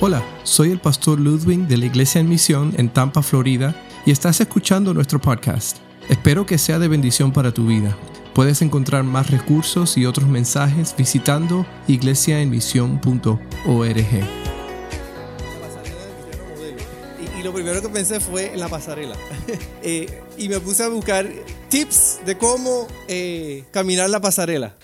Hola, soy el pastor Ludwig de la Iglesia en Misión en Tampa, Florida, y estás escuchando nuestro podcast. Espero que sea de bendición para tu vida. Puedes encontrar más recursos y otros mensajes visitando iglesiaenmisión.org. Y, y lo primero que pensé fue la pasarela. Eh, y me puse a buscar tips de cómo eh, caminar la pasarela.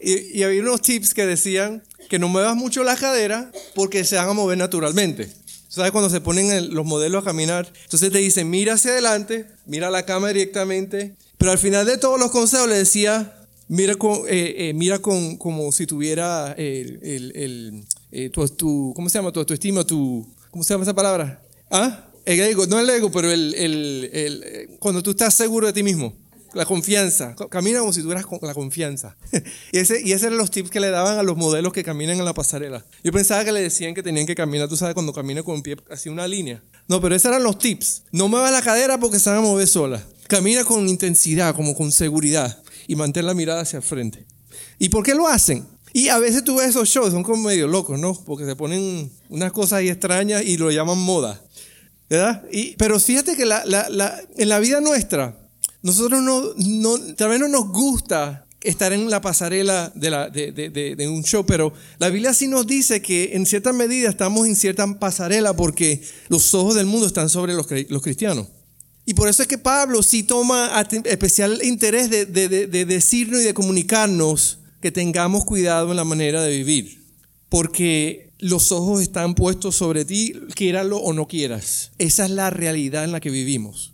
Y, había unos tips que decían que no muevas mucho la cadera porque se van a mover naturalmente. ¿Sabes? Cuando se ponen los modelos a caminar, entonces te dicen, mira hacia adelante, mira la cámara directamente, pero al final de todos los consejos le decía, mira, con, eh, eh, mira con, como si tuviera el, el- eh, tu, tu- ¿cómo se llama? Tu autoestima, tu, ¿cómo se llama esa palabra? ¿Ah? El no el ego, pero el, el- el- eh, cuando tú estás seguro de ti mismo. La confianza. Camina como si tuvieras la confianza. y, ese, y ese eran los tips que le daban a los modelos que caminan en la pasarela. Yo pensaba que le decían que tenían que caminar, tú sabes, cuando camina con un pie así una línea. No, pero esos eran los tips. No muevas la cadera porque se van a mover sola. Camina con intensidad, como con seguridad. Y mantén la mirada hacia el frente. ¿Y por qué lo hacen? Y a veces tú ves esos shows, son como medio locos, ¿no? Porque se ponen unas cosas ahí extrañas y lo llaman moda. ¿Verdad? Y, pero fíjate que la- la- la- en la vida nuestra, nosotros no, tal vez no nos gusta estar en la pasarela de, un show, pero la Biblia sí nos dice que en cierta medida estamos en cierta pasarela porque los ojos del mundo están sobre los, los cristianos. Y por eso es que Pablo sí toma especial interés de, de- de- de decirnos y de comunicarnos que tengamos cuidado en la manera de vivir. Porque los ojos están puestos sobre ti, quieralo o no quieras. Esa es la realidad en la que vivimos.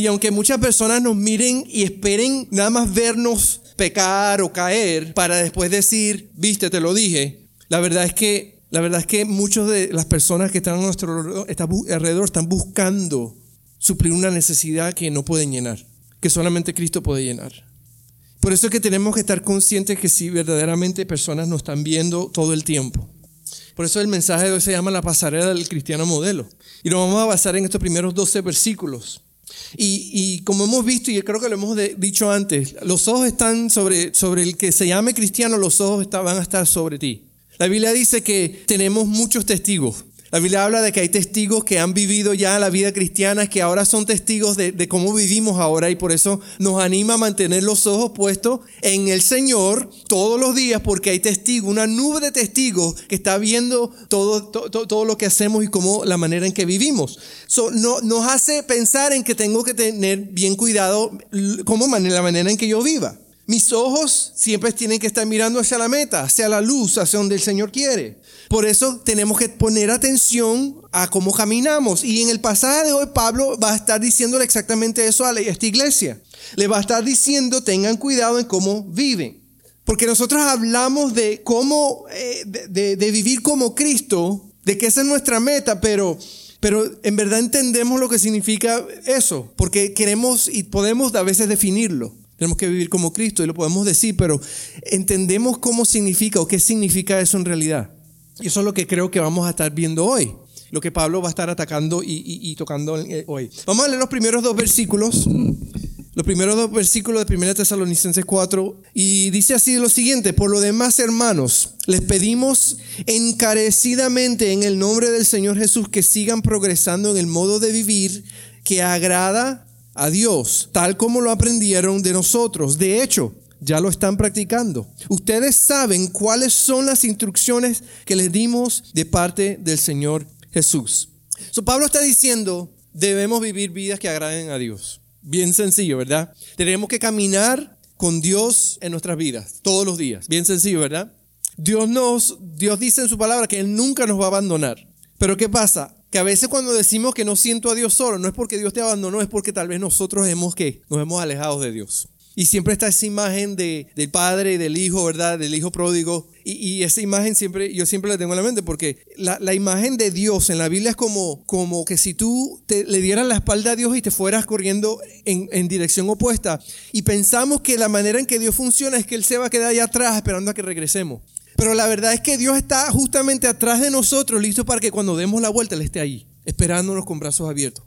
Y aunque muchas personas nos miren y esperen nada más vernos pecar o caer para después decir, viste, te lo dije, la verdad es que, la verdad es que muchas de las personas que están a nuestro alrededor- están buscando suplir una necesidad que no pueden llenar, que solamente Cristo puede llenar. Por eso es que tenemos que estar conscientes que si verdaderamente personas nos están viendo todo el tiempo. Por eso el mensaje de hoy se llama la pasarela del cristiano modelo. Y lo vamos a basar en estos primeros 12 versículos. Y, como hemos visto, y creo que lo hemos dicho antes, los ojos están sobre, sobre el que se llame cristiano, los ojos está- van a estar sobre ti. La Biblia dice que tenemos muchos testigos. La Biblia habla de que hay testigos que han vivido ya la vida cristiana, que ahora son testigos de, cómo vivimos ahora y por eso nos anima a mantener los ojos puestos en el Señor todos los días porque hay testigos, una nube de testigos que está viendo todo, to- to- todo lo que hacemos y cómo la manera en que vivimos. So, no, nos hace pensar en que tengo que tener bien cuidado cómo la manera en que yo viva. Mis ojos siempre tienen que estar mirando hacia la meta, hacia la luz, hacia donde el Señor quiere. Por eso tenemos que poner atención a cómo caminamos. Y en el pasaje de hoy Pablo va a estar diciéndole exactamente eso a esta iglesia. Le va a estar diciendo, tengan cuidado en cómo viven. Porque nosotros hablamos de cómo, eh, de vivir como Cristo, de que esa es nuestra meta, pero, pero en verdad entendemos lo que significa eso, porque queremos y podemos a veces definirlo. Tenemos que vivir como Cristo y lo podemos decir, pero entendemos cómo significa o qué significa eso en realidad. Y eso es lo que creo que vamos a estar viendo hoy, lo que Pablo va a estar atacando y, tocando eh, hoy. Vamos a leer los primeros dos versículos. Los primeros dos versículos de 1 Tesalonicenses 4 y dice así lo siguiente, por lo demás hermanos, les pedimos encarecidamente en el nombre del Señor Jesús que sigan progresando en el modo de vivir que agrada a Dios, tal como lo aprendieron de nosotros. De hecho, ya lo están practicando. Ustedes saben cuáles son las instrucciones que les dimos de parte del Señor Jesús. So, Pablo está diciendo, debemos vivir vidas que agraden a Dios. Bien sencillo, ¿verdad? Tenemos que caminar con Dios en nuestras vidas, todos los días. Bien sencillo, ¿verdad? Dios nos, Dios dice en su palabra que Él nunca nos va a abandonar. Pero ¿qué pasa? Que a veces cuando decimos que no siento a Dios solo, no es porque Dios te abandonó, es porque tal vez nosotros hemos que nos hemos alejado de Dios. Y siempre está esa imagen de, del padre del hijo, ¿verdad? Del hijo pródigo. Y, esa imagen siempre, yo siempre la tengo en la mente porque la, la imagen de Dios en la Biblia es como, como que si tú te, le dieras la espalda a Dios y te fueras corriendo en, en dirección opuesta. Y pensamos que la manera en que Dios funciona es que Él se va a quedar allá atrás esperando a que regresemos. Pero la verdad es que Dios está justamente atrás de nosotros, listo para que cuando demos la vuelta Él esté ahí, esperándonos con brazos abiertos.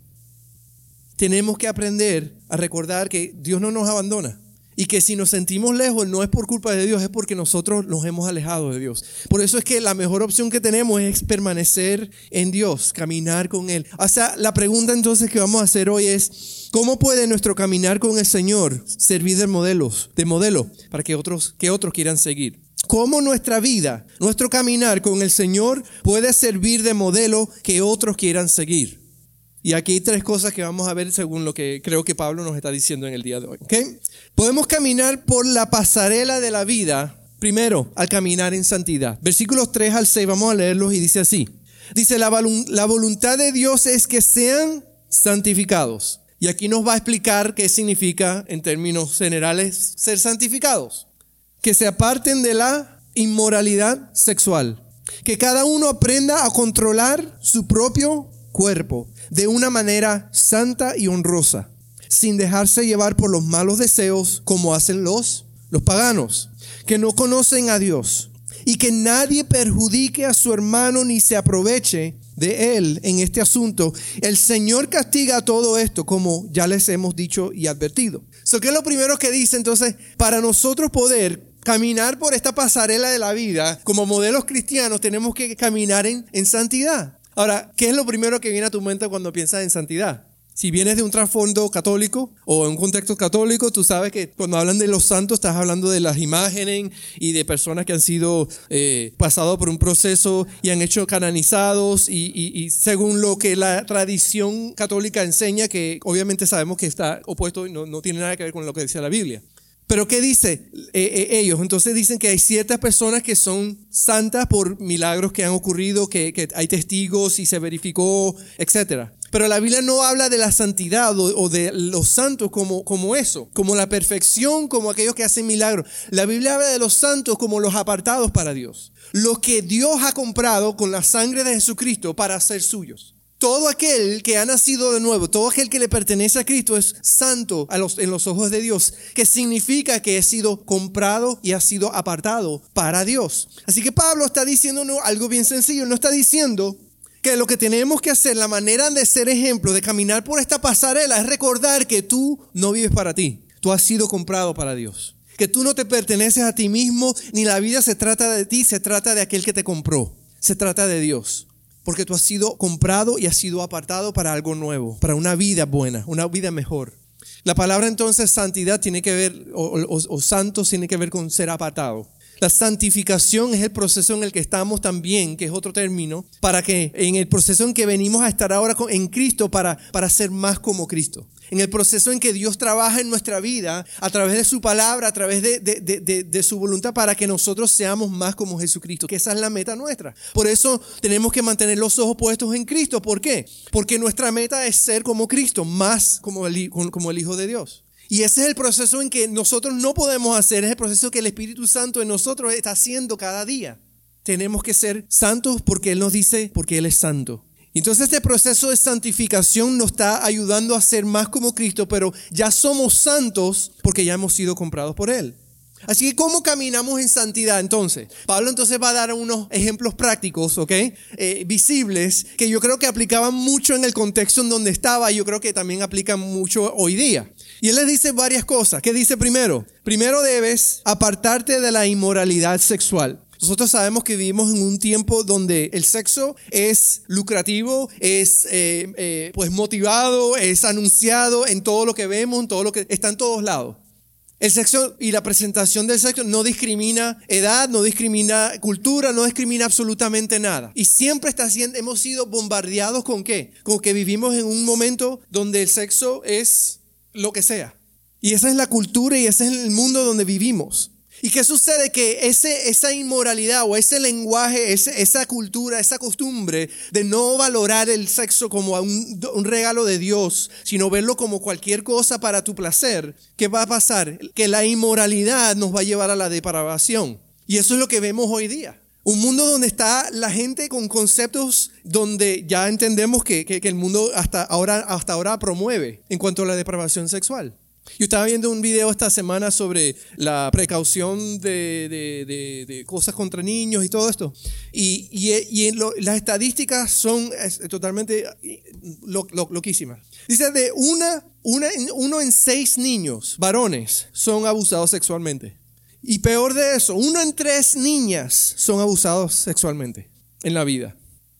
Tenemos que aprender a recordar que Dios no nos abandona. Y que si nos sentimos lejos no es por culpa de Dios, es porque nosotros nos hemos alejado de Dios. Por eso es que la mejor opción que tenemos es permanecer en Dios, caminar con Él. O sea, la pregunta entonces que vamos a hacer hoy es, ¿cómo puede nuestro caminar con el Señor servir de modelos, de modelo para que otros, que otros quieran seguir? ¿Cómo nuestra vida, nuestro caminar con el Señor puede servir de modelo que otros quieran seguir? Y aquí hay tres cosas que vamos a ver según lo que creo que Pablo nos está diciendo en el día de hoy. Podemos caminar por la pasarela de la vida, primero, al caminar en santidad. Versículos 3 al 6, vamos a leerlos y dice así. Dice, la, la voluntad de Dios es que sean santificados. Y aquí nos va a explicar qué significa en términos generales ser santificados. Que se aparten de la inmoralidad sexual. Que cada uno aprenda a controlar su propio cuerpo de una manera santa y honrosa, sin dejarse llevar por los malos deseos como hacen los, los paganos, que no conocen a Dios, y que nadie perjudique a su hermano ni se aproveche de él en este asunto. El Señor castiga todo esto, como ya les hemos dicho y advertido. So, ¿Qué es lo primero que dice entonces? Para nosotros poder caminar por esta pasarela de la vida como modelos cristianos, tenemos que caminar en, en santidad. Ahora, ¿qué es lo primero que viene a tu mente cuando piensas en santidad? Si vienes de un trasfondo católico o en un contexto católico, tú sabes que cuando hablan de los santos estás hablando de las imágenes y de personas que han sido eh, por un proceso y han hecho canonizados y, y, según lo que la tradición católica enseña, que obviamente sabemos que está opuesto y no, no tiene nada que ver con lo que decía la Biblia. Pero ¿qué dice eh, eh, ellos? Entonces dicen que hay ciertas personas que son santas por milagros que han ocurrido, que, hay testigos y se verificó, etc. Pero la Biblia no habla de la santidad o, de los santos como, como eso, como la perfección, como aquellos que hacen milagros. La Biblia habla de los santos como los apartados para Dios, los que Dios ha comprado con la sangre de Jesucristo para ser suyos todo aquel que ha nacido de nuevo, todo aquel que le pertenece a Cristo es santo en los ojos de Dios, que significa que ha sido comprado y ha sido apartado para Dios. Así que Pablo está diciendo algo bien sencillo, no está diciendo que lo que tenemos que hacer, la manera de ser ejemplo, de caminar por esta pasarela, es recordar que tú no vives para ti, tú has sido comprado para Dios. Que tú no te perteneces a ti mismo, ni la vida se trata de ti, se trata de aquel que te compró, se trata de Dios porque tú has sido comprado y has sido apartado para algo nuevo, para una vida buena, una vida mejor. La palabra entonces santidad tiene que ver, o, o, santo tiene que ver con ser apartado. La santificación es el proceso en el que estamos también, que es otro término, para que en el proceso en que venimos a estar ahora en Cristo para, para ser más como Cristo en el proceso en que Dios trabaja en nuestra vida a través de su palabra, a través de, su voluntad para que nosotros seamos más como Jesucristo, que esa es la meta nuestra. Por eso tenemos que mantener los ojos puestos en Cristo. ¿Por qué? Porque nuestra meta es ser como Cristo, más como el Hijo de Dios. Y ese es el proceso en que nosotros no podemos hacer, es el proceso que el Espíritu Santo en nosotros está haciendo cada día. Tenemos que ser santos porque Él nos dice, porque Él es santo. Entonces este proceso de santificación nos está ayudando a ser más como Cristo, pero ya somos santos porque ya hemos sido comprados por Él. Así que, ¿cómo caminamos en santidad entonces? Pablo entonces va a dar unos ejemplos prácticos, ¿ok? Eh, visibles, que yo creo que aplicaban mucho en el contexto en donde estaba y yo creo que también aplican mucho hoy día. Y él les dice varias cosas. ¿Qué dice primero? Primero debes apartarte de la inmoralidad sexual. Nosotros sabemos que vivimos en un tiempo donde el sexo es lucrativo, es eh, eh, pues motivado, es anunciado en todo lo que vemos, todo lo que está en todos lados. El sexo y la presentación del sexo no discrimina edad, no discrimina cultura, no discrimina absolutamente nada. Y siempre está siendo, hemos sido bombardeados con qué? Con que vivimos en un momento donde el sexo es lo que sea. Y esa es la cultura y ese es el mundo donde vivimos. ¿Y qué sucede? Que ese, esa inmoralidad o ese lenguaje, esa cultura, esa costumbre de no valorar el sexo como un, un regalo de Dios, sino verlo como cualquier cosa para tu placer, ¿qué va a pasar? Que la inmoralidad nos va a llevar a la depravación. Y eso es lo que vemos hoy día. Un mundo donde está la gente con conceptos donde ya entendemos que, que, que el mundo hasta ahora, hasta ahora promueve en cuanto a la depravación sexual. Yo estaba viendo un video esta semana sobre la precaución de, cosas contra niños y todo esto. Y, en las estadísticas son totalmente loquísimas. Dice de una, una, uno en seis niños, varones, son abusados sexualmente. Y peor de eso, uno en tres niñas son abusados sexualmente en la vida.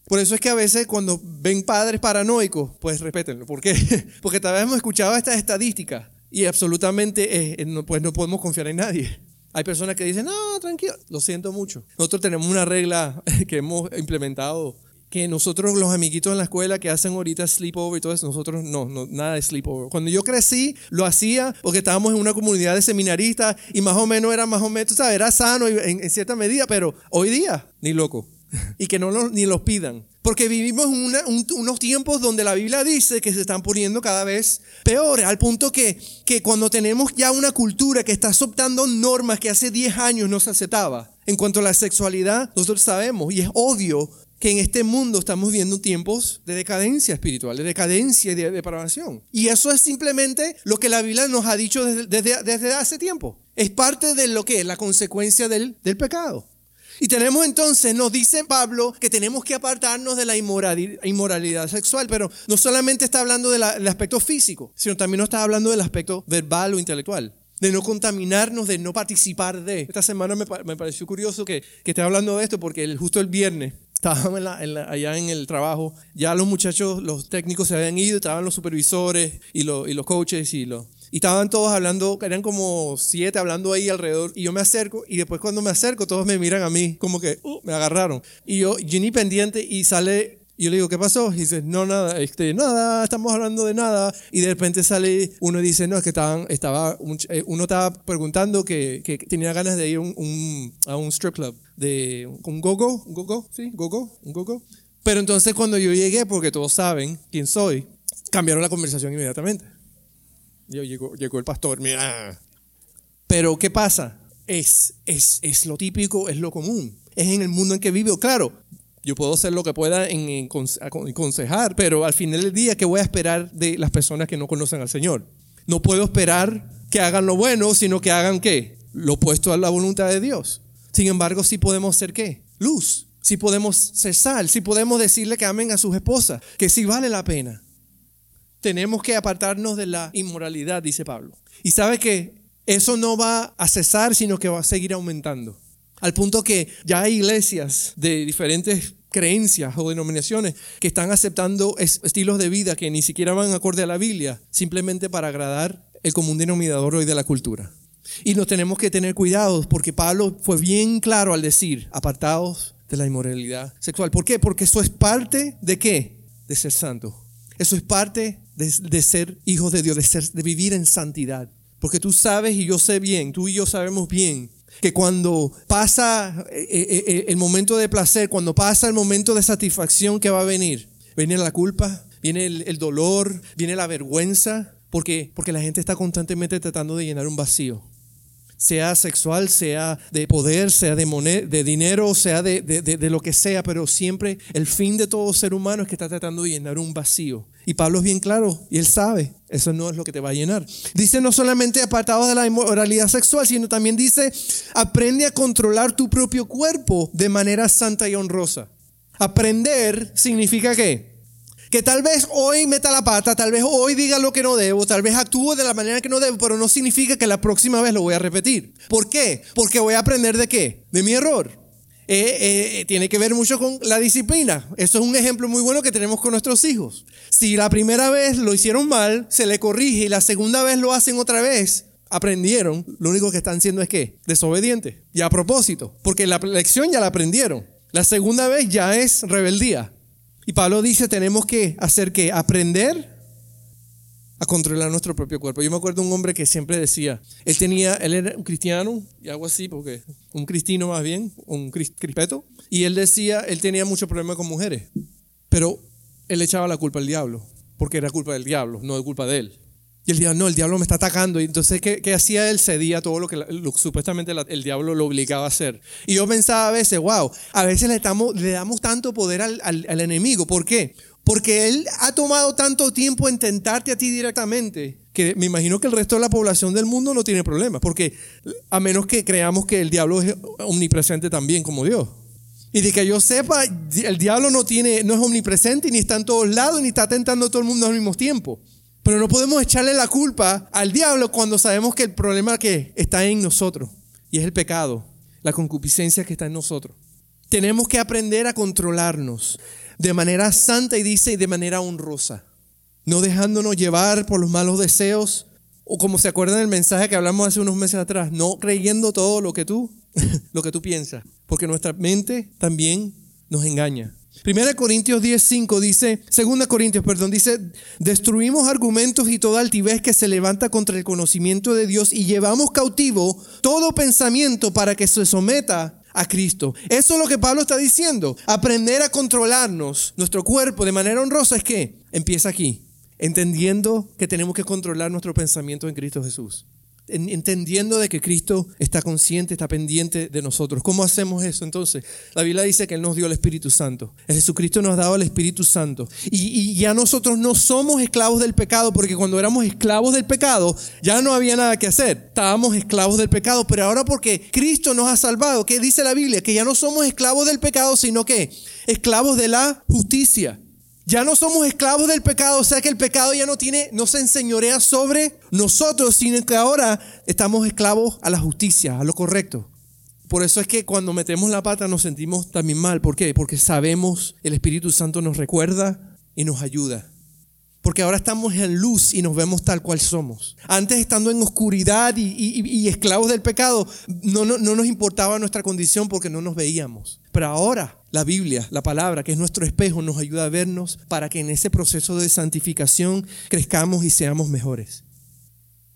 Por eso es que a veces cuando ven padres paranoicos, pues respétenlo. ¿Por qué? Porque tal vez hemos escuchado estas estadísticas y absolutamente eh, pues no podemos confiar en nadie. Hay personas que dicen, no, tranquilo, lo siento mucho. Nosotros tenemos una regla que hemos implementado, que nosotros los amiguitos en la escuela que hacen ahorita sleepover y todo eso, nosotros no, no nada de sleepover. Cuando yo crecí, lo hacía porque estábamos en una comunidad de seminaristas y más o menos era más o menos, ¿sabes? Era sano en, cierta medida, pero hoy día, ni loco. y que no ni los pidan. Porque vivimos unos tiempos donde la Biblia dice que se están poniendo cada vez peores, al punto que, que cuando tenemos ya una cultura que está adoptando normas que hace 10 años no se aceptaba. En cuanto a la sexualidad, nosotros sabemos, y es obvio, que en este mundo estamos viendo tiempos de decadencia espiritual, de decadencia y de depravación. Y eso es simplemente lo que la Biblia nos ha dicho desde, desde, hace tiempo. Es parte de lo que es la consecuencia del, del pecado. Y tenemos entonces, nos dice Pablo, que tenemos que apartarnos de la inmoralidad sexual, pero no solamente está hablando del aspecto físico, sino también nos está hablando del aspecto verbal o intelectual de no contaminarnos, de no participar de. Esta semana me, pareció curioso que, que esté hablando de esto porque justo el viernes estábamos allá en el trabajo, ya los muchachos, los técnicos se habían ido, estaban los supervisores y, y los coaches y los, y estaban todos hablando, eran como siete hablando ahí alrededor. Y yo me acerco y después cuando me acerco todos me miran a mí como que uh, me agarraron. Y yo, Ginny pendiente y sale y yo le digo, ¿qué pasó? Y dice, no, nada, este, nada, estamos hablando de nada. Y de repente sale uno y dice, no, es que estaban, estaba, eh, uno estaba preguntando que, que tenía ganas de ir un, a un strip club, de un gogo, un gogo, sí, gogo, un gogo. Pero entonces cuando yo llegué, porque todos saben quién soy, cambiaron la conversación inmediatamente. Llegó, llegó el pastor, mira. Pero ¿qué pasa? Es, es, es lo típico, es lo común. Es en el mundo en que vivo. Claro, yo puedo hacer lo que pueda en, aconsejar, pero al final del día, ¿qué voy a esperar de las personas que no conocen al Señor? No puedo esperar que hagan lo bueno, sino que hagan qué? Lo opuesto a la voluntad de Dios. Sin embargo, sí podemos ser qué? Luz. Sí podemos ser sal. Sí podemos decirle que amen a sus esposas. Que sí vale la pena tenemos que apartarnos de la inmoralidad, dice Pablo. Y sabe que eso no va a cesar, sino que va a seguir aumentando. Al punto que ya hay iglesias de diferentes creencias o denominaciones que están aceptando estilos de vida que ni siquiera van acorde a la Biblia, simplemente para agradar el común denominador hoy de la cultura. Y nos tenemos que tener cuidado porque Pablo fue bien claro al decir, apartados de la inmoralidad sexual. ¿Por qué? Porque eso es parte de qué? De ser santo. Eso es parte de, ser hijos de Dios, de, ser, de vivir en santidad. Porque tú sabes y yo sé bien, tú y yo sabemos bien, que cuando pasa eh, eh, eh, el momento de placer, cuando pasa el momento de satisfacción que va a venir, viene la culpa, viene el, dolor, viene la vergüenza, porque, porque la gente está constantemente tratando de llenar un vacío sea sexual, sea de poder, sea de, de dinero, sea de, de, lo que sea, pero siempre el fin de todo ser humano es que está tratando de llenar un vacío. Y Pablo es bien claro, y él sabe, eso no es lo que te va a llenar. Dice no solamente apartados de la inmoralidad sexual, sino también dice, aprende a controlar tu propio cuerpo de manera santa y honrosa. Aprender significa qué? Que tal vez hoy meta la pata, tal vez hoy diga lo que no debo, tal vez actúe de la manera que no debo, pero no significa que la próxima vez lo voy a repetir. ¿Por qué? Porque voy a aprender de qué? De mi error. Eh, eh, eh, tiene que ver mucho con la disciplina. Eso es un ejemplo muy bueno que tenemos con nuestros hijos. Si la primera vez lo hicieron mal, se le corrige y la segunda vez lo hacen otra vez, aprendieron, lo único que están siendo es qué? Desobediente. Y a propósito, porque la lección ya la aprendieron. La segunda vez ya es rebeldía. Y Pablo dice, tenemos que hacer que aprender a controlar nuestro propio cuerpo. Yo me acuerdo de un hombre que siempre decía, él tenía, él era un cristiano y algo así, porque un cristino más bien, un crispeto, y él decía, él tenía mucho problema con mujeres, pero él echaba la culpa al diablo, porque era culpa del diablo, no de culpa de él. Y él decía, no, el diablo me está atacando. Y entonces, ¿qué, hacía él? Cedía todo lo que supuestamente el diablo lo obligaba a hacer. Y yo pensaba a veces, wow, a veces le damos, le damos tanto poder al, al, enemigo. ¿Por qué? Porque Él ha tomado tanto tiempo en tentarte a ti directamente que me imagino que el resto de la población del mundo no tiene problemas. Porque a menos que creamos que el diablo es omnipresente también como Dios. Y de que yo sepa, el diablo no, tiene, no es omnipresente, ni está en todos lados, ni está tentando a todo el mundo al mismo tiempo. Pero no podemos echarle la culpa al diablo cuando sabemos que el problema que está en nosotros. Y es el pecado, la concupiscencia que está en nosotros. Tenemos que aprender a controlarnos de manera santa y dice, y de manera honrosa. No dejándonos llevar por los malos deseos, o como se acuerdan del mensaje que hablamos hace unos meses atrás, no creyendo todo lo que tú, lo que tú piensas, porque nuestra mente también nos engaña. Primera Corintios 10:5 dice, Segunda Corintios, perdón, dice, destruimos argumentos y toda altivez que se levanta contra el conocimiento de Dios y llevamos cautivo todo pensamiento para que se someta a Cristo. Eso es lo que Pablo está diciendo. Aprender a controlarnos, nuestro cuerpo de manera honrosa es que empieza aquí, entendiendo que tenemos que controlar nuestro pensamiento en Cristo Jesús entendiendo de que Cristo está consciente, está pendiente de nosotros. ¿Cómo hacemos eso entonces? La Biblia dice que Él nos dio el Espíritu Santo. Jesucristo nos ha dado el Espíritu Santo. Y, ya nosotros no somos esclavos del pecado, porque cuando éramos esclavos del pecado ya no había nada que hacer. Estábamos esclavos del pecado, pero ahora porque Cristo nos ha salvado, ¿qué dice la Biblia? Que ya no somos esclavos del pecado, sino que esclavos de la justicia. Ya no somos esclavos del pecado, o sea que el pecado ya no tiene, no se enseñorea sobre nosotros, sino que ahora estamos esclavos a la justicia, a lo correcto. Por eso es que cuando metemos la pata nos sentimos también mal. ¿Por qué? Porque sabemos, el Espíritu Santo nos recuerda y nos ayuda. Porque ahora estamos en luz y nos vemos tal cual somos. Antes estando en oscuridad y, esclavos del pecado, no, no, no nos importaba nuestra condición porque no nos veíamos. Pero ahora la Biblia, la palabra, que es nuestro espejo, nos ayuda a vernos para que en ese proceso de santificación crezcamos y seamos mejores.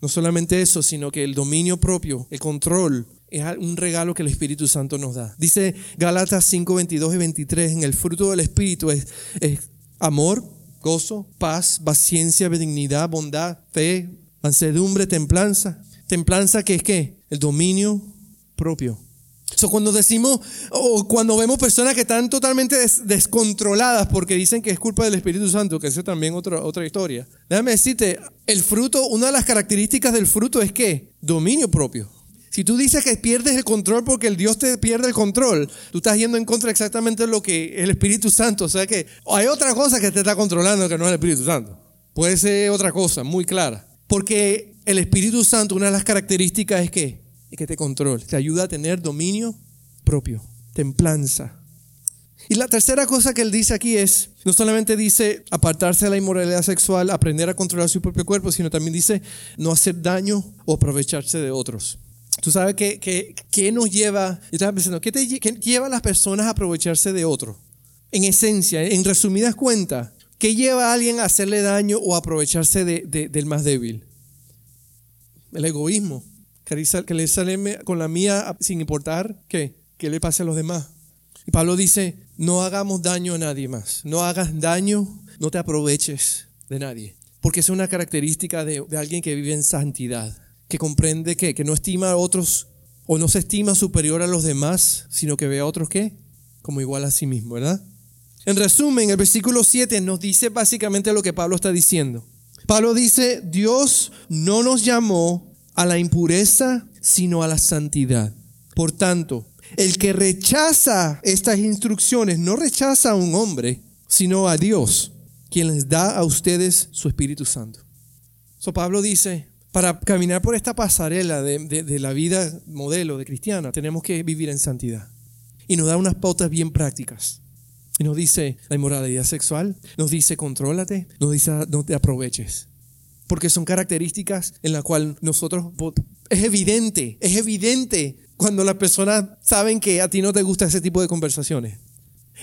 No solamente eso, sino que el dominio propio, el control, es un regalo que el Espíritu Santo nos da. Dice Gálatas 5, 22 y 23, en el fruto del Espíritu es, es amor, gozo, paz, paciencia, benignidad, bondad, fe, mansedumbre, templanza. Templanza que es qué? El dominio propio. So, cuando decimos o cuando vemos personas que están totalmente descontroladas porque dicen que es culpa del Espíritu Santo, que es también otra, otra historia. Déjame decirte, el fruto, una de las características del fruto es que dominio propio. Si tú dices que pierdes el control porque el Dios te pierde el control, tú estás yendo en contra exactamente lo que el Espíritu Santo, o sea que hay otra cosa que te está controlando que no es el Espíritu Santo. Puede ser otra cosa muy clara. Porque el Espíritu Santo, una de las características es que, es que te controle, te ayuda a tener dominio propio, templanza. Y la tercera cosa que él dice aquí es, no solamente dice apartarse de la inmoralidad sexual, aprender a controlar su propio cuerpo, sino también dice no hacer daño o aprovecharse de otros. Tú sabes qué nos lleva, yo estaba pensando, ¿qué, te, lleva a las personas a aprovecharse de otro? En esencia, en resumidas cuentas, ¿qué lleva a alguien a hacerle daño o aprovecharse del más débil? El egoísmo, que le sale con la mía sin importar qué, qué le pase a los demás. Y Pablo dice, no hagamos daño a nadie más, no hagas daño, no te aproveches de nadie, porque es una característica de alguien que vive en santidad que comprende que, que no estima a otros o no se estima superior a los demás, sino que ve a otros que como igual a sí mismo, ¿verdad? En resumen, el versículo 7 nos dice básicamente lo que Pablo está diciendo. Pablo dice, Dios no nos llamó a la impureza, sino a la santidad. Por tanto, el que rechaza estas instrucciones no rechaza a un hombre, sino a Dios, quien les da a ustedes su Espíritu Santo. So Pablo dice, para caminar por esta pasarela de, la vida modelo de cristiana, tenemos que vivir en santidad. Y nos da unas pautas bien prácticas. Y nos dice la inmoralidad sexual, nos dice contrólate, nos dice no te aproveches. Porque son características en las cuales nosotros, es evidente, es evidente cuando las personas saben que a ti no te gusta ese tipo de conversaciones.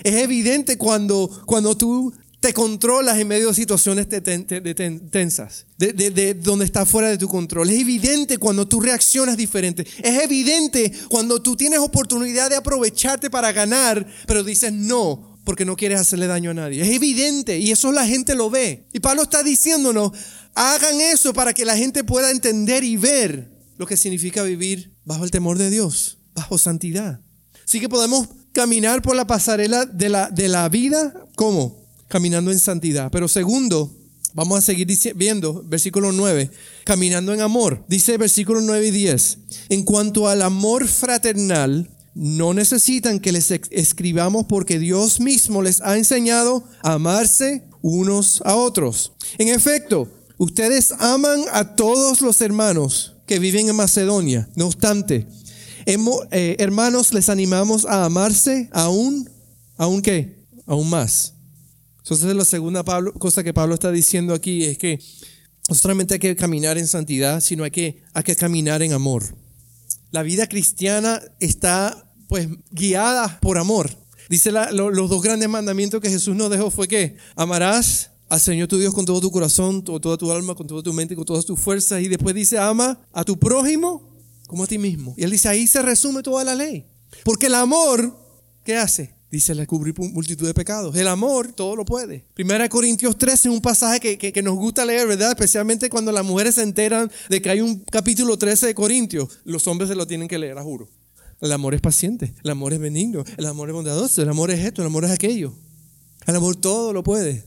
Es evidente cuando, cuando tú te controlas en medio de situaciones tensas, de, donde está fuera de tu control. Es evidente cuando tú reaccionas diferente. Es evidente cuando tú tienes oportunidad de aprovecharte para ganar, pero dices no, porque no quieres hacerle daño a nadie. Es evidente y eso la gente lo ve. Y Pablo está diciéndonos, hagan eso para que la gente pueda entender y ver lo que significa vivir bajo el temor de Dios, bajo santidad. Así que podemos caminar por la pasarela de la, de la vida, ¿cómo? caminando en santidad. Pero segundo, vamos a seguir viendo, versículo 9, caminando en amor. Dice versículo 9 y 10, en cuanto al amor fraternal, no necesitan que les escribamos porque Dios mismo les ha enseñado a amarse unos a otros. En efecto, ustedes aman a todos los hermanos que viven en Macedonia. No obstante, eh, hermanos, les animamos a amarse aún, aún qué, aún más. Entonces la segunda cosa que Pablo está diciendo aquí es que no solamente hay que caminar en santidad, sino hay que, hay que caminar en amor. La vida cristiana está pues guiada por amor. Dice los dos grandes mandamientos que Jesús nos dejó fue que amarás al Señor tu Dios con todo tu corazón, con toda tu alma, con toda tu mente, con todas tus fuerzas. Y después dice, ama a tu prójimo como a ti mismo. Y él dice, ahí se resume toda la ley. Porque el amor, ¿qué hace? Dice, le cubrir multitud de pecados. El amor todo lo puede. Primera Corintios 13 es un pasaje que, que, nos gusta leer, ¿verdad? Especialmente cuando las mujeres se enteran de que hay un capítulo 13 de Corintios. Los hombres se lo tienen que leer, a juro. El amor es paciente, el amor es benigno, el amor es bondadoso, el amor es esto, el amor es aquello. El amor todo lo puede.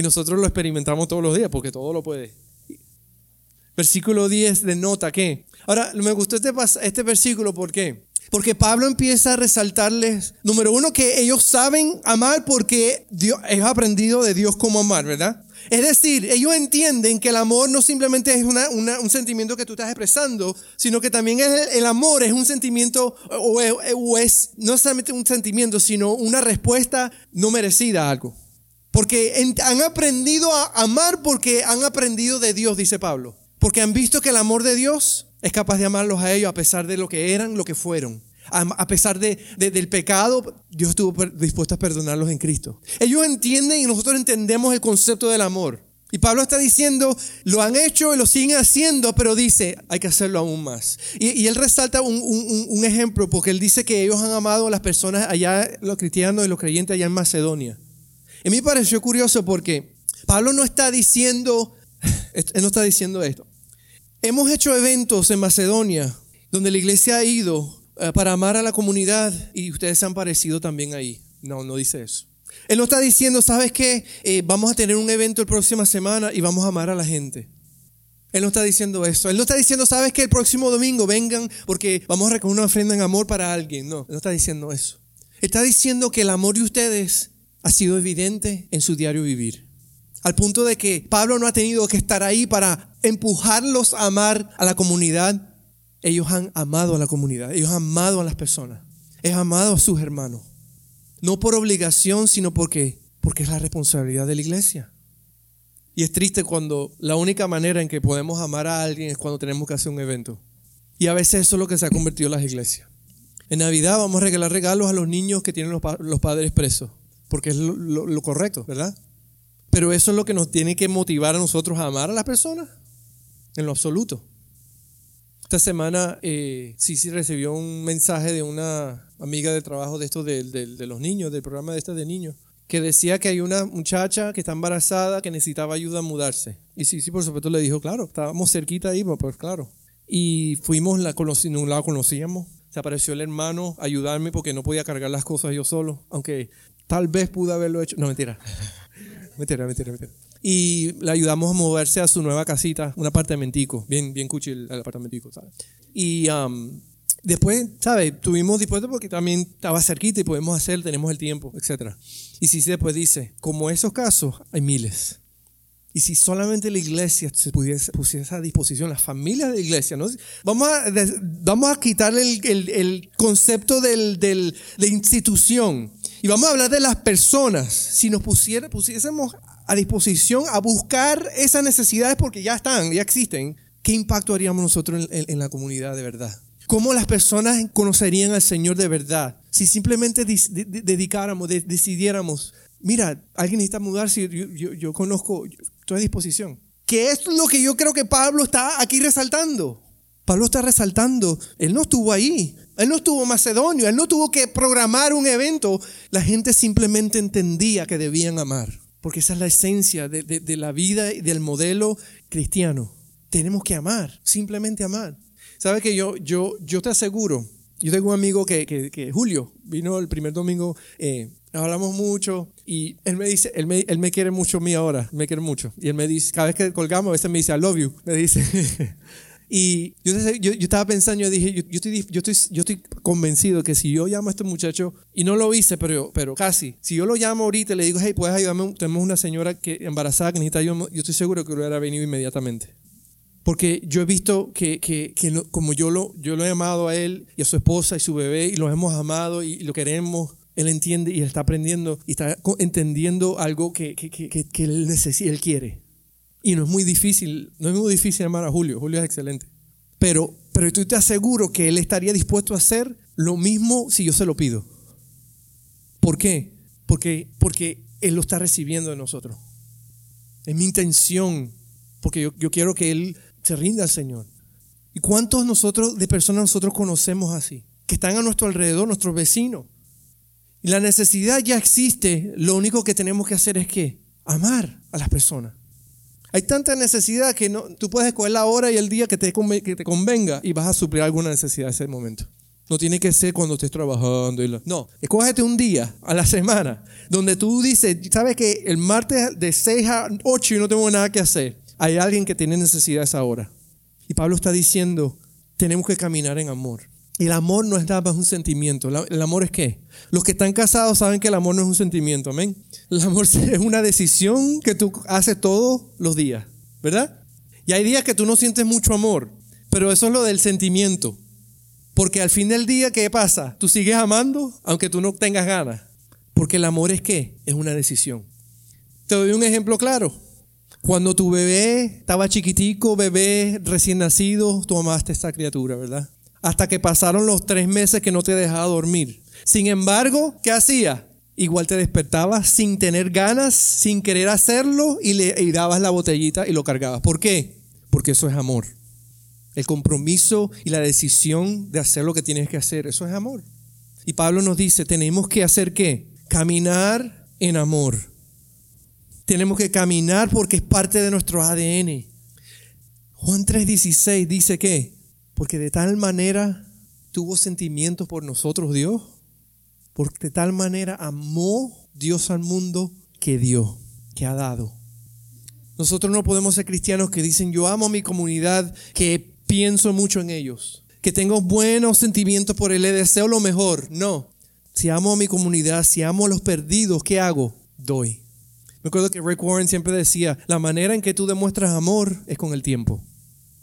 Y nosotros lo experimentamos todos los días porque todo lo puede. Versículo 10 denota que. Ahora, me gustó este, este versículo, ¿por qué? Porque Pablo empieza a resaltarles, número uno, que ellos saben amar porque Dios, ellos han aprendido de Dios cómo amar, ¿verdad? Es decir, ellos entienden que el amor no simplemente es un sentimiento que tú estás expresando, sino que también es el, amor es un sentimiento, o o es, no solamente un sentimiento, sino una respuesta no merecida a algo. Porque han aprendido a amar porque han aprendido de Dios, dice Pablo. Porque han visto que el amor de Dios es capaz de amarlos a ellos a pesar de lo que eran, lo que fueron. A, pesar de, del pecado, Dios estuvo dispuesto a perdonarlos en Cristo. Ellos entienden y nosotros entendemos el concepto del amor. Y Pablo está diciendo, lo han hecho y lo siguen haciendo, pero dice, hay que hacerlo aún más. Y, él resalta un, un, ejemplo, porque él dice que ellos han amado a las personas allá, los cristianos y los creyentes allá en Macedonia. Y me pareció curioso porque Pablo no está diciendo, no está diciendo esto. Hemos hecho eventos en Macedonia donde la iglesia ha ido eh, para amar a la comunidad y ustedes han parecido también ahí. No, no dice eso. Él no está diciendo, ¿sabes qué? Eh, vamos a tener un evento la próxima semana y vamos a amar a la gente. Él no está diciendo eso. Él no está diciendo, ¿sabes qué? El próximo domingo vengan porque vamos a recoger una ofrenda en amor para alguien. No, él no está diciendo eso. Está diciendo que el amor de ustedes ha sido evidente en su diario vivir. Al punto de que Pablo no ha tenido que estar ahí para empujarlos a amar a la comunidad. Ellos han amado a la comunidad, ellos han amado a las personas, ellos han amado a sus hermanos. No por obligación, sino porque, porque es la responsabilidad de la iglesia. Y es triste cuando la única manera en que podemos amar a alguien es cuando tenemos que hacer un evento. Y a veces eso es lo que se ha convertido en las iglesias. En Navidad vamos a regalar regalos a los niños que tienen los, padres presos, porque es lo correcto, ¿verdad? Pero eso es lo que nos tiene que motivar a nosotros a amar a las personas, en lo absoluto. Esta semana eh, sí recibió un mensaje de una amiga de trabajo de estos de, los niños, del programa de estos de niños, que decía que hay una muchacha que está embarazada que necesitaba ayuda a mudarse. Y sí, por supuesto le dijo, claro, estábamos cerquita ahí, pues, pues claro. Y fuimos, la no la conocíamos. Se apareció el hermano a ayudarme porque no podía cargar las cosas yo solo, aunque tal vez pude haberlo hecho. No, mentira. mentira, mentira, mentira. Y le ayudamos a moverse a su nueva casita, un apartamentico, bien, bien cuchi el, apartamentico, ¿sabes? Y um, después, ¿sabes? Tuvimos dispuesto porque también estaba cerquita y podemos hacer, tenemos el tiempo, etc. Y si después dice, como esos casos, hay miles. Y si solamente la iglesia se pudiese, pusiese a disposición, las familias de la iglesia, ¿no? vamos, a, vamos a quitarle el, el, el concepto del, del, de institución y vamos a hablar de las personas. Si nos pusiera, pusiésemos a disposición a buscar esas necesidades porque ya están, ya existen, ¿qué impacto haríamos nosotros en, la comunidad de verdad? ¿Cómo las personas conocerían al Señor de verdad? Si simplemente dedicáramos, decidiéramos, mira, alguien necesita mudarse, yo, yo, yo conozco, estoy a disposición. Que es lo que yo creo que Pablo está aquí resaltando. Pablo está resaltando, él no estuvo ahí, él no estuvo macedonio, él no tuvo que programar un evento. La gente simplemente entendía que debían amar, porque esa es la esencia de, la vida y del modelo cristiano. Tenemos que amar, simplemente amar. ¿Sabes que yo, yo, yo te aseguro, yo tengo un amigo que, que, Julio, vino el primer domingo, eh, hablamos mucho y él me dice, él me, él me quiere mucho a mí ahora, me quiere mucho. Y él me dice, cada vez que colgamos, a veces me dice, I love you, me dice. y yo, yo, yo, estaba pensando, yo dije, yo, yo, estoy, yo, estoy, yo estoy convencido que si yo llamo a este muchacho, y no lo hice, pero, pero casi, si yo lo llamo ahorita y le digo, hey, puedes ayudarme, tenemos una señora que embarazada que necesita ayuda, yo estoy seguro que lo hubiera venido inmediatamente. Porque yo he visto que, que, que como yo lo, yo lo he amado a él y a su esposa y su bebé y los hemos amado y lo queremos, él entiende y está aprendiendo y está entendiendo algo que, que, que, que él necesita, él quiere. Y no es muy difícil, no es muy difícil amar a Julio, Julio es excelente. Pero, pero estoy te aseguro que él estaría dispuesto a hacer lo mismo si yo se lo pido. ¿Por qué? Porque, porque él lo está recibiendo de nosotros. Es mi intención, porque yo, yo quiero que él se rinda al Señor. ¿Y cuántos nosotros, de personas nosotros conocemos así? Que están a nuestro alrededor, nuestros vecinos. La necesidad ya existe, lo único que tenemos que hacer es que amar a las personas. Hay tanta necesidad que no, tú puedes escoger la hora y el día que te, que te convenga y vas a suplir alguna necesidad en ese momento. No tiene que ser cuando estés trabajando. Y No, escógete un día a la semana donde tú dices, sabes que el martes de 6 a 8 yo no tengo nada que hacer. Hay alguien que tiene necesidad a esa hora. Y Pablo está diciendo, tenemos que caminar en amor. El amor no es nada más un sentimiento. ¿El amor es qué? Los que están casados saben que el amor no es un sentimiento, amén. El amor es una decisión que tú haces todos los días, ¿verdad? Y hay días que tú no sientes mucho amor, pero eso es lo del sentimiento. Porque al fin del día, ¿qué pasa? Tú sigues amando aunque tú no tengas ganas. Porque el amor es qué? Es una decisión. Te doy un ejemplo claro. Cuando tu bebé estaba chiquitico, bebé recién nacido, tú amaste a esta criatura, ¿verdad? Hasta que pasaron los tres meses que no te dejaba dormir. Sin embargo, ¿qué hacía? Igual te despertabas sin tener ganas, sin querer hacerlo y le dabas la botellita y lo cargabas. ¿Por qué? Porque eso es amor. El compromiso y la decisión de hacer lo que tienes que hacer, eso es amor. Y Pablo nos dice, tenemos que hacer qué? Caminar en amor. Tenemos que caminar porque es parte de nuestro ADN. Juan 3:16 dice que porque de tal manera tuvo sentimientos por nosotros Dios. Porque de tal manera amó Dios al mundo que dio, que ha dado. Nosotros no podemos ser cristianos que dicen yo amo a mi comunidad, que pienso mucho en ellos, que tengo buenos sentimientos por él, le deseo lo mejor. No. Si amo a mi comunidad, si amo a los perdidos, ¿qué hago? Doy. Me acuerdo que Rick Warren siempre decía, la manera en que tú demuestras amor es con el tiempo.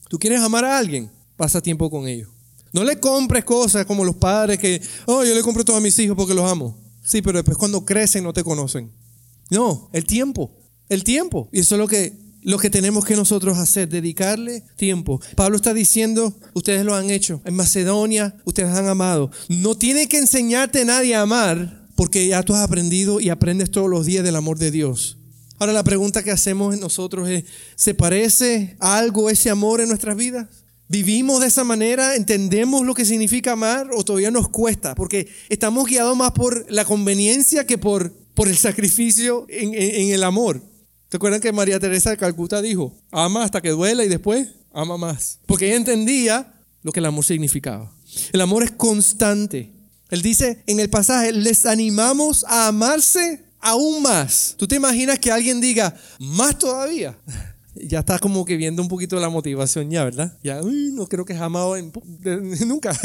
¿Tú quieres amar a alguien? Pasa tiempo con ellos. No le compres cosas como los padres que, oh, yo le compro todo a mis hijos porque los amo. Sí, pero después cuando crecen no te conocen. No, el tiempo, el tiempo. Y eso es lo que, lo que tenemos que nosotros hacer, dedicarle tiempo. Pablo está diciendo, ustedes lo han hecho. En Macedonia, ustedes han amado. No tiene que enseñarte nadie a amar porque ya tú has aprendido y aprendes todos los días del amor de Dios. Ahora la pregunta que hacemos nosotros es, ¿se parece a algo ese amor en nuestras vidas? ¿Vivimos de esa manera? ¿Entendemos lo que significa amar o todavía nos cuesta? Porque estamos guiados más por la conveniencia que por, por el sacrificio en, en, el amor. ¿Te acuerdan que María Teresa de Calcuta dijo, ama hasta que duela y después ama más? Porque ella entendía lo que el amor significaba. El amor es constante. Él dice en el pasaje, les animamos a amarse aún más. ¿Tú te imaginas que alguien diga, más todavía? Ya está como que viendo un poquito la motivación ya, ¿verdad? Ya, no creo que amado nunca.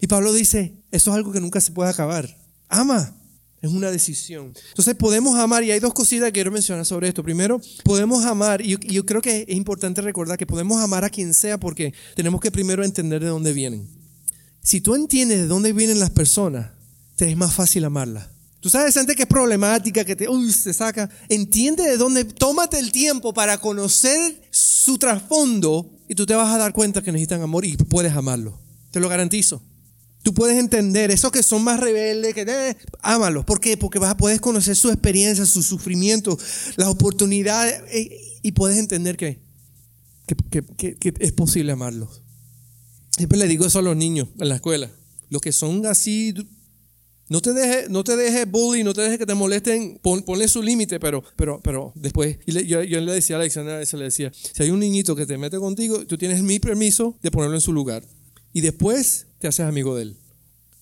Y Pablo dice, eso es algo que nunca se puede acabar. Ama. Es una decisión. Entonces podemos amar, y hay dos cositas que quiero mencionar sobre esto. Primero, podemos amar, y yo, creo que es importante recordar que podemos amar a quien sea porque tenemos que primero entender de dónde vienen. Si tú entiendes de dónde vienen las personas, te es más fácil amarlas. Tú sabes gente que es problemática, que te, uy, se saca. Entiende de dónde, tómate el tiempo para conocer su trasfondo y tú te vas a dar cuenta que necesitan amor y puedes amarlo. Te lo garantizo. Tú puedes entender, esos que son más rebeldes, que eh, ámalos. ¿Por qué? Porque vas a, puedes conocer su experiencia, su sufrimiento, las oportunidades eh, y puedes entender que, que, que es posible amarlos. Siempre le digo eso a los niños en la escuela. Los que son así no te dejes no te deje bully, no te dejes que te molesten, ponle su límite, pero, pero, pero después, yo, le decía a Alexandra, se le decía, si hay un niñito que te mete contigo, tú tienes mi permiso de ponerlo en su lugar. Y después te haces amigo de él.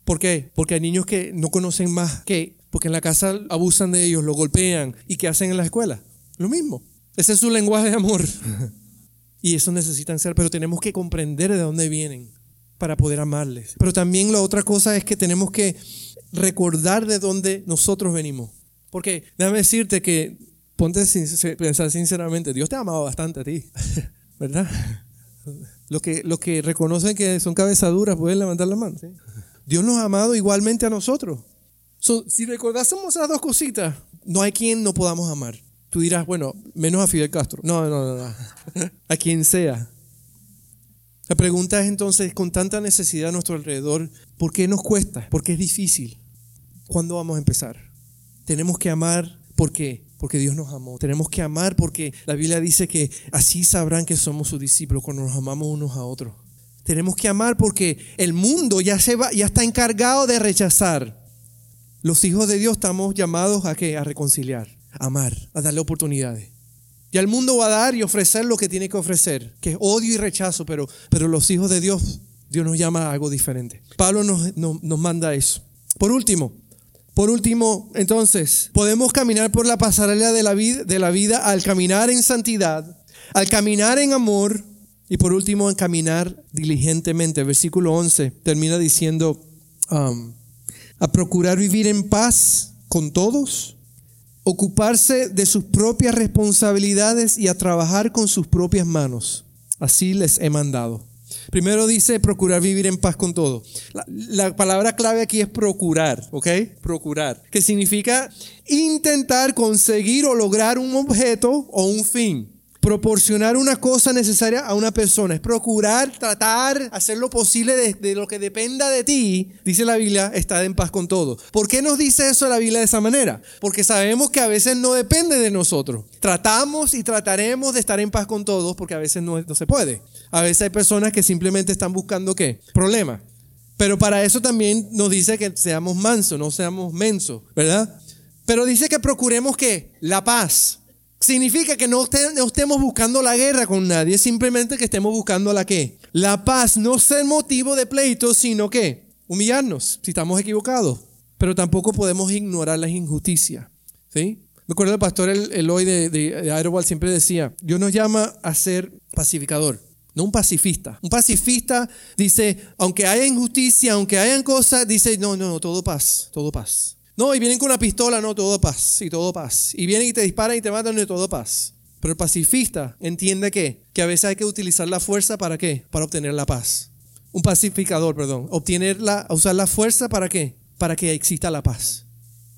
¿Por qué? Porque hay niños que no conocen más que Porque en la casa abusan de ellos, lo golpean. ¿Y qué hacen en la escuela? Lo mismo. Ese es su lenguaje de amor. y eso necesitan ser, pero tenemos que comprender de dónde vienen para poder amarles. Pero también la otra cosa es que tenemos que recordar de dónde nosotros venimos. Porque déjame decirte que, ponte a pensar sinceramente, Dios te ha amado bastante a ti, ¿verdad? Los que, los que reconocen que son cabezaduras pueden levantar la mano. Dios nos ha amado igualmente a nosotros. si recordásemos esas dos cositas, no hay quien no podamos amar. Tú dirás, bueno, menos a Fidel Castro. No, no, no, no. A quien sea. La pregunta es entonces, con tanta necesidad a nuestro alrededor, ¿por qué nos cuesta? ¿Por qué es difícil? ¿Cuándo vamos a empezar? Tenemos que amar, ¿por qué? Porque Dios nos amó. Tenemos que amar porque la Biblia dice que así sabrán que somos sus discípulos cuando nos amamos unos a otros. Tenemos que amar porque el mundo ya, se va, ya está encargado de rechazar. Los hijos de Dios estamos llamados a qué? A reconciliar, a amar, a darle oportunidades. Y el mundo va a dar y ofrecer lo que tiene que ofrecer, que es odio y rechazo, pero, pero los hijos de Dios, Dios nos llama a algo diferente. Pablo nos, nos, manda eso. Por último, por último, entonces, podemos caminar por la pasarela de la, vida, de la vida al caminar en santidad, al caminar en amor y por último, al caminar diligentemente. Versículo 11 termina diciendo, um, a procurar vivir en paz con todos ocuparse de sus propias responsabilidades y a trabajar con sus propias manos. Así les he mandado. Primero dice procurar vivir en paz con todo. La, palabra clave aquí es procurar, ¿ok? Procurar, que significa intentar conseguir o lograr un objeto o un fin proporcionar una cosa necesaria a una persona, es procurar, tratar, hacer lo posible de, lo que dependa de ti, dice la Biblia, estar en paz con todo. ¿Por qué nos dice eso la Biblia de esa manera? Porque sabemos que a veces no depende de nosotros. Tratamos y trataremos de estar en paz con todos porque a veces no, se puede. A veces hay personas que simplemente están buscando qué? Problemas. Pero para eso también nos dice que seamos mansos, no seamos mensos, ¿verdad? Pero dice que procuremos qué? La paz. Significa que no, estemos buscando la guerra con nadie, simplemente que estemos buscando la qué? La paz, no ser motivo de pleito, sino que humillarnos si estamos equivocados. Pero tampoco podemos ignorar las injusticias. ¿sí? Me acuerdo del pastor Eloy de, de, de siempre decía, Dios nos llama a ser pacificador, no un pacifista. Un pacifista dice, aunque haya injusticia, aunque hayan cosas, dice, no, no, no, todo paz, todo paz. No, y vienen con una pistola, no, todo paz, y todo paz. Y vienen y te disparan y te matan, y todo paz. Pero el pacifista entiende que, que a veces hay que utilizar la fuerza para qué? Para obtener la paz. Un pacificador, perdón. Obtener la, usar la fuerza para qué? Para que exista la paz.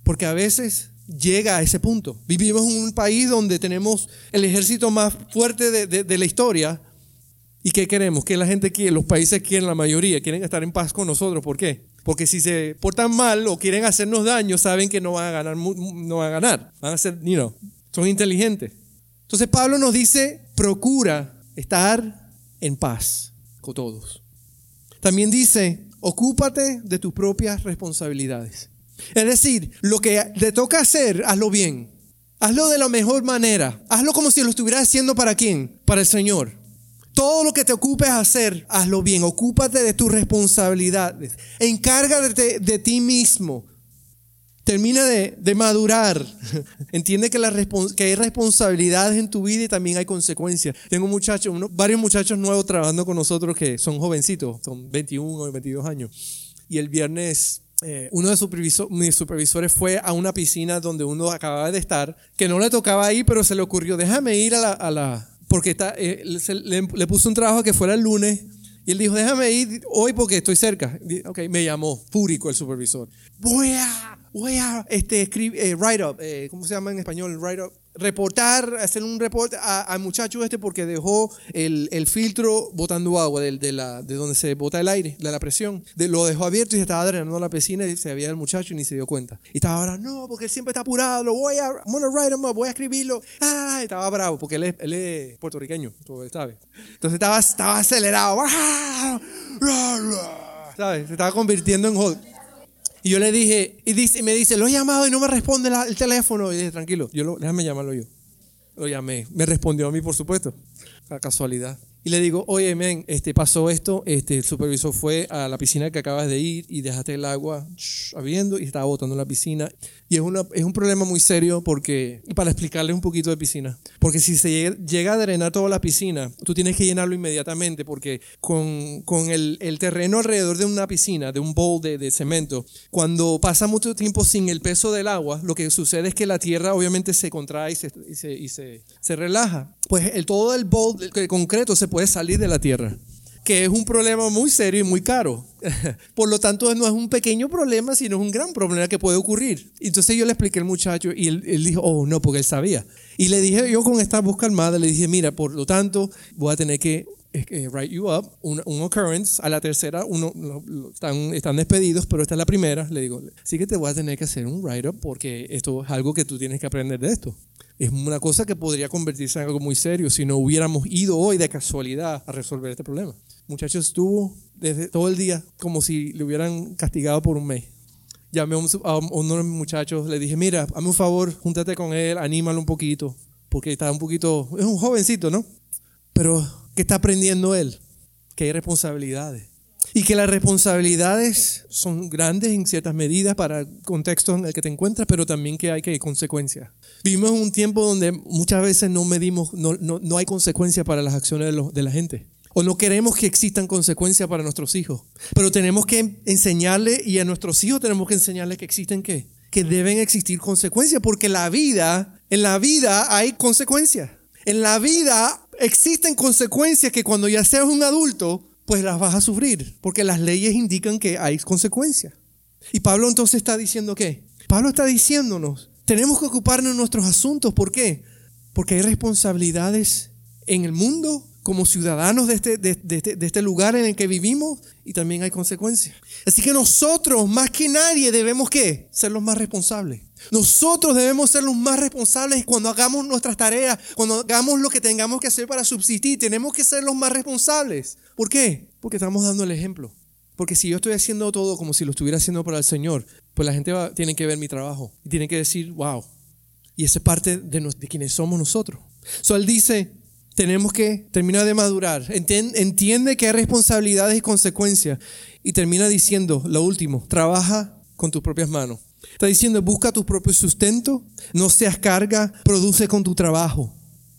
Porque a veces llega a ese punto. Vivimos en un país donde tenemos el ejército más fuerte de, de, la historia. ¿Y qué queremos? Que la gente quiere, los países quieren, la mayoría, quieren estar en paz con nosotros. ¿Por qué? Porque si se portan mal o quieren hacernos daño, saben que no van a ganar, no van a ganar. Van a ser, you know, son inteligentes. Entonces Pablo nos dice, procura estar en paz con todos. También dice, ocúpate de tus propias responsabilidades. Es decir, lo que te toca hacer, hazlo bien. Hazlo de la mejor manera. Hazlo como si lo estuvieras haciendo para quién? Para el Señor. Todo lo que te ocupes hacer, hazlo bien. Ocúpate de tus responsabilidades. Encárgate de ti mismo. Termina de, madurar. Entiende que, que, hay responsabilidades en tu vida y también hay consecuencias. Tengo muchachos, varios muchachos nuevos trabajando con nosotros que son jovencitos, son 21 o 22 años. Y el viernes eh, uno de mis supervisores fue a una piscina donde uno acababa de estar, que no le tocaba ir, pero se le ocurrió, déjame ir a la porque está, eh, le, puso un trabajo que fuera el lunes y él dijo, déjame ir hoy porque estoy cerca. Ok, me llamó, fúrico el supervisor. Voy a, voy a este, escribir, eh, write up, eh, ¿cómo se llama en español? Write up reportar, hacer un reporte al muchacho este porque dejó el, filtro botando agua de, de, la, de donde se bota el aire, de la presión. De, lo dejó abierto y se estaba drenando la piscina y se había el muchacho y ni se dio cuenta. Y estaba ahora, no, porque él siempre está apurado, lo voy a, write him voy a escribirlo. Ah, estaba bravo porque él es, él es puertorriqueño, ¿sabes? Entonces estaba, estaba acelerado. ¿Sabes? Se estaba convirtiendo en Hulk. Y yo le dije, y, dice, me dice, lo he llamado y no me responde el teléfono. Y dije, tranquilo, yo lo, déjame llamarlo yo. Lo llamé. Me respondió a mí, por supuesto. A casualidad. Y le digo, oye, men, este, pasó esto, este, el supervisor fue a la piscina que acabas de ir y dejaste el agua habiendo y estaba botando en la piscina. Y es, una, es un problema muy serio porque, para explicarle un poquito de piscina, porque si se llega, a drenar toda la piscina, tú tienes que llenarlo inmediatamente porque con, con el, el, terreno alrededor de una piscina, de un bowl de, de, cemento, cuando pasa mucho tiempo sin el peso del agua, lo que sucede es que la tierra obviamente se contrae y se, y se, y se, se relaja. Pues el, todo el bowl de concreto se puede salir de la tierra que es un problema muy serio y muy caro. Por lo tanto, no es un pequeño problema, sino es un gran problema que puede ocurrir. Entonces yo le expliqué al muchacho y él, dijo, oh, no, porque él sabía. Y le dije, yo con esta voz calmada, le dije, mira, por lo tanto, voy a tener que eh, write you up, un, occurrence, a la tercera uno, están, están despedidos, pero esta es la primera, le digo, sí que te voy a tener que hacer un write-up porque esto es algo que tú tienes que aprender de esto es una cosa que podría convertirse en algo muy serio si no hubiéramos ido hoy de casualidad a resolver este problema. Muchacho estuvo desde todo el día como si le hubieran castigado por un mes. Llamé a uno de mis muchachos, le dije, mira, hazme un favor, júntate con él, anímalo un poquito, porque está un poquito, es un jovencito, ¿no? Pero, ¿qué está aprendiendo él? Que hay responsabilidades y que las responsabilidades son grandes en ciertas medidas para el contexto en el que te encuentras, pero también que hay que consecuencias. Vivimos un tiempo donde muchas veces no medimos, no, no, no hay consecuencias para las acciones de, de la gente. O no queremos que existan consecuencias para nuestros hijos. Pero tenemos que enseñarle y a nuestros hijos tenemos que enseñarles que existen qué? Que deben existir consecuencias, porque la vida, en la vida hay consecuencias. En la vida existen consecuencias que cuando ya seas un adulto pues las vas a sufrir, porque las leyes indican que hay consecuencias. Y Pablo entonces está diciendo qué? Pablo está diciéndonos, tenemos que ocuparnos de nuestros asuntos, ¿por qué? Porque hay responsabilidades en el mundo como ciudadanos de este, de, este, de este lugar en el que vivimos y también hay consecuencias. Así que nosotros, más que nadie, debemos qué? Ser los más responsables. Nosotros debemos ser los más responsables cuando hagamos nuestras tareas, cuando hagamos lo que tengamos que hacer para subsistir. Tenemos que ser los más responsables. ¿Por qué? Porque estamos dando el ejemplo. Porque si yo estoy haciendo todo como si lo estuviera haciendo para el Señor, pues la gente va, tiene que ver mi trabajo y tiene que decir, wow. Y esa es parte de, de quienes somos nosotros. So él dice, tenemos que terminar de madurar. Entiende que hay responsabilidades y consecuencias. Y termina diciendo, lo último, trabaja con tus propias manos. Está diciendo, busca tu propio sustento, no seas carga, produce con tu trabajo.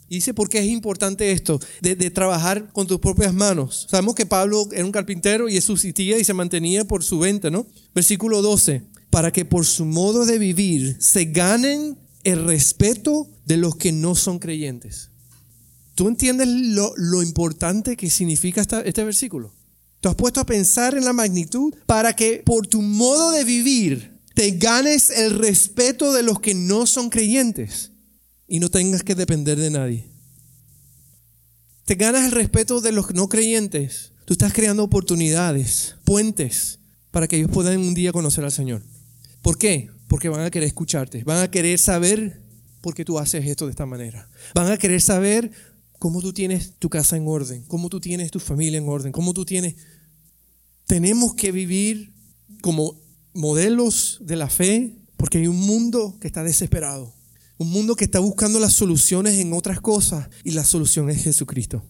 Y dice, ¿por qué es importante esto de, trabajar con tus propias manos? Sabemos que Pablo era un carpintero y subsistía y se mantenía por su venta, ¿no? Versículo 12, para que por su modo de vivir se ganen el respeto de los que no son creyentes. ¿Tú entiendes lo, importante que significa este versículo? ¿Tú has puesto a pensar en la magnitud para que por tu modo de vivir te ganes el respeto de los que no son creyentes y no tengas que depender de nadie. Te ganas el respeto de los no creyentes. Tú estás creando oportunidades, puentes, para que ellos puedan un día conocer al Señor. ¿Por qué? Porque van a querer escucharte, van a querer saber por qué tú haces esto de esta manera. Van a querer saber cómo tú tienes tu casa en orden, cómo tú tienes tu familia en orden, cómo tú tienes... Tenemos que vivir como modelos de la fe, porque hay un mundo que está desesperado, un mundo que está buscando las soluciones en otras cosas y la solución es Jesucristo.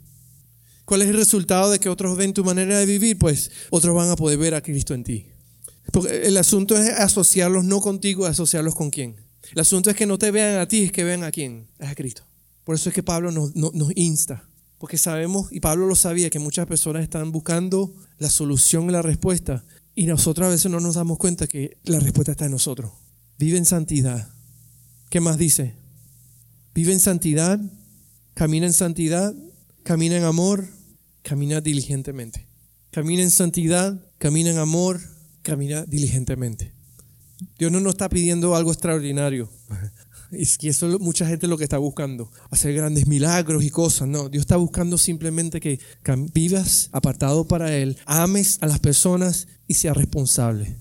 ¿Cuál es el resultado de que otros ven tu manera de vivir? Pues otros van a poder ver a Cristo en ti. Porque el asunto es asociarlos no contigo, asociarlos con quién. El asunto es que no te vean a ti, es que vean a quién, es a Cristo. Por eso es que Pablo nos, insta, porque sabemos, y Pablo lo sabía, que muchas personas están buscando la solución y la respuesta y nosotros a veces no nos damos cuenta que la respuesta está en nosotros. Vive en santidad. ¿Qué más dice? Vive en santidad, camina en santidad, camina en amor, camina diligentemente. Camina en santidad, camina en amor, camina diligentemente. Dios no nos está pidiendo algo extraordinario. Y eso es mucha gente lo que está buscando, hacer grandes milagros y cosas. No, Dios está buscando simplemente que vivas apartado para Él, ames a las personas y seas responsable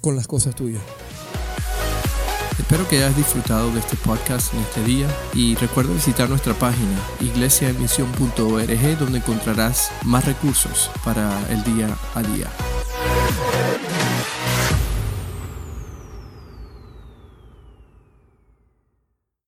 con las cosas tuyas. Espero que hayas disfrutado de este podcast en este día y recuerda visitar nuestra página iglesiaemisión.org donde encontrarás más recursos para el día a día.